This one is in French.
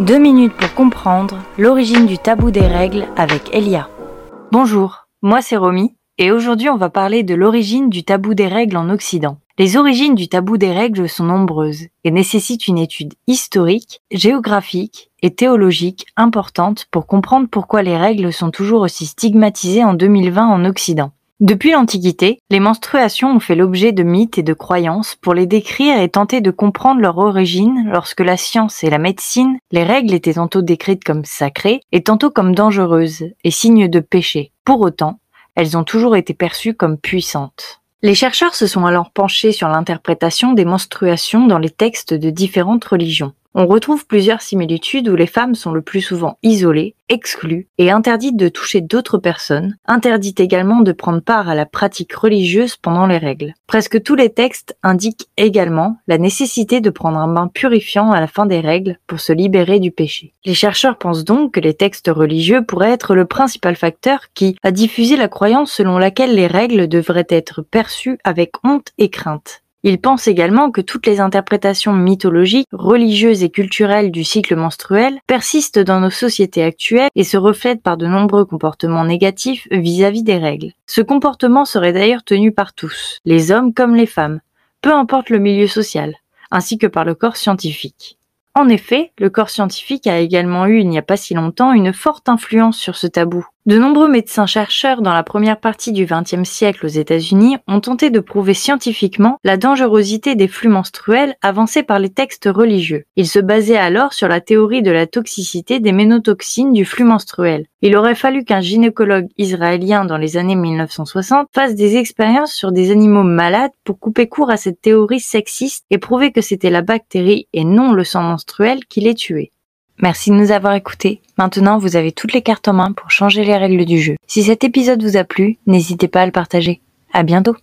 Deux minutes pour comprendre l'origine du tabou des règles avec Elia. Bonjour, moi c'est Romy et aujourd'hui on va parler de l'origine du tabou des règles en Occident. Les origines du tabou des règles sont nombreuses et nécessitent une étude historique, géographique et théologique importante pour comprendre pourquoi les règles sont toujours aussi stigmatisées en 2020 en Occident. Depuis l'Antiquité, les menstruations ont fait l'objet de mythes et de croyances pour les décrire et tenter de comprendre leur origine lorsque la science et la médecine, les règles étaient tantôt décrites comme sacrées et tantôt comme dangereuses et signes de péché. Pour autant, elles ont toujours été perçues comme puissantes. Les chercheurs se sont alors penchés sur l'interprétation des menstruations dans les textes de différentes religions. On retrouve plusieurs similitudes où les femmes sont le plus souvent isolées, exclues et interdites de toucher d'autres personnes, interdites également de prendre part à la pratique religieuse pendant les règles. Presque tous les textes indiquent également la nécessité de prendre un bain purifiant à la fin des règles pour se libérer du péché. Les chercheurs pensent donc que les textes religieux pourraient être le principal facteur qui a diffusé la croyance selon laquelle les règles devraient être perçues avec honte et crainte. Il pense également que toutes les interprétations mythologiques, religieuses et culturelles du cycle menstruel persistent dans nos sociétés actuelles et se reflètent par de nombreux comportements négatifs vis-à-vis des règles. Ce comportement serait d'ailleurs tenu par tous, les hommes comme les femmes, peu importe le milieu social, ainsi que par le corps scientifique. En effet, le corps scientifique a également eu il n'y a pas si longtemps une forte influence sur ce tabou. De nombreux médecins-chercheurs dans la première partie du XXe siècle aux États-Unis ont tenté de prouver scientifiquement la dangerosité des flux menstruels avancés par les textes religieux. Ils se basaient alors sur la théorie de la toxicité des ménotoxines du flux menstruel. Il aurait fallu qu'un gynécologue israélien dans les années 1960 fasse des expériences sur des animaux malades pour couper court à cette théorie sexiste et prouver que c'était la bactérie et non le sang menstruel qui les tuait. Merci de nous avoir écoutés. Maintenant, vous avez toutes les cartes en main pour changer les règles du jeu. Si cet épisode vous a plu, n'hésitez pas à le partager. À bientôt!